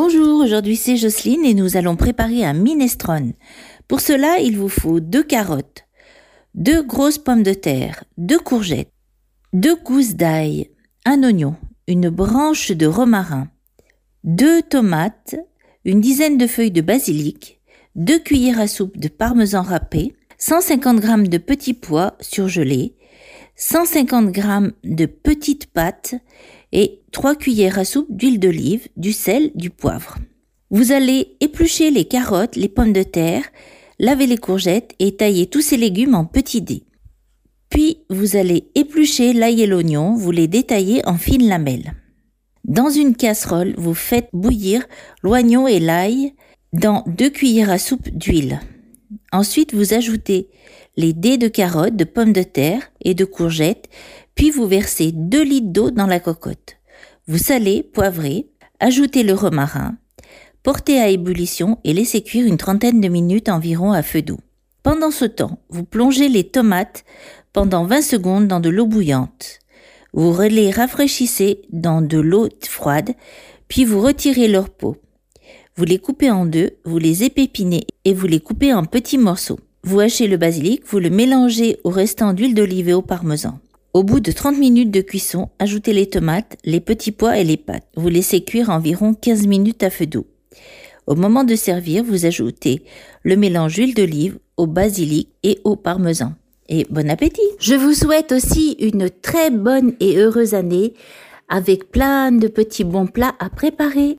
Bonjour, aujourd'hui c'est Jocelyne et nous allons préparer un minestrone. Pour cela, il vous faut deux carottes, deux grosses pommes de terre, deux courgettes, deux gousses d'ail, un oignon, une branche de romarin, deux tomates, une dizaine de feuilles de basilic, deux cuillères à soupe de parmesan râpé, 150 g de petits pois surgelés, 150 g de petites pâtes et 3 cuillères à soupe d'huile d'olive, du sel, du poivre. Vous allez éplucher les carottes, les pommes de terre, laver les courgettes et tailler tous ces légumes en petits dés. Puis vous allez éplucher l'ail et l'oignon, vous les détaillez en fines lamelles. Dans une casserole, vous faites bouillir l'oignon et l'ail dans 2 cuillères à soupe d'huile. Ensuite, vous ajoutez les dés de carottes, de pommes de terre et de courgettes, puis vous versez 2 litres d'eau dans la cocotte. Vous salez, poivrez, ajoutez le romarin, portez à ébullition et laissez cuire une trentaine de minutes environ à feu doux. Pendant ce temps, vous plongez les tomates pendant 20 secondes dans de l'eau bouillante. Vous les rafraîchissez dans de l'eau froide, puis vous retirez leur peau. Vous les coupez en deux, vous les épépinez et vous les coupez en petits morceaux. Vous hachez le basilic, vous le mélangez au restant d'huile d'olive et au parmesan. Au bout de 30 minutes de cuisson, ajoutez les tomates, les petits pois et les pâtes. Vous laissez cuire environ 15 minutes à feu doux. Au moment de servir, vous ajoutez le mélange huile d'olive, au basilic et au parmesan. Et bon appétit Je vous souhaite aussi une très bonne et heureuse année avec plein de petits bons plats à préparer.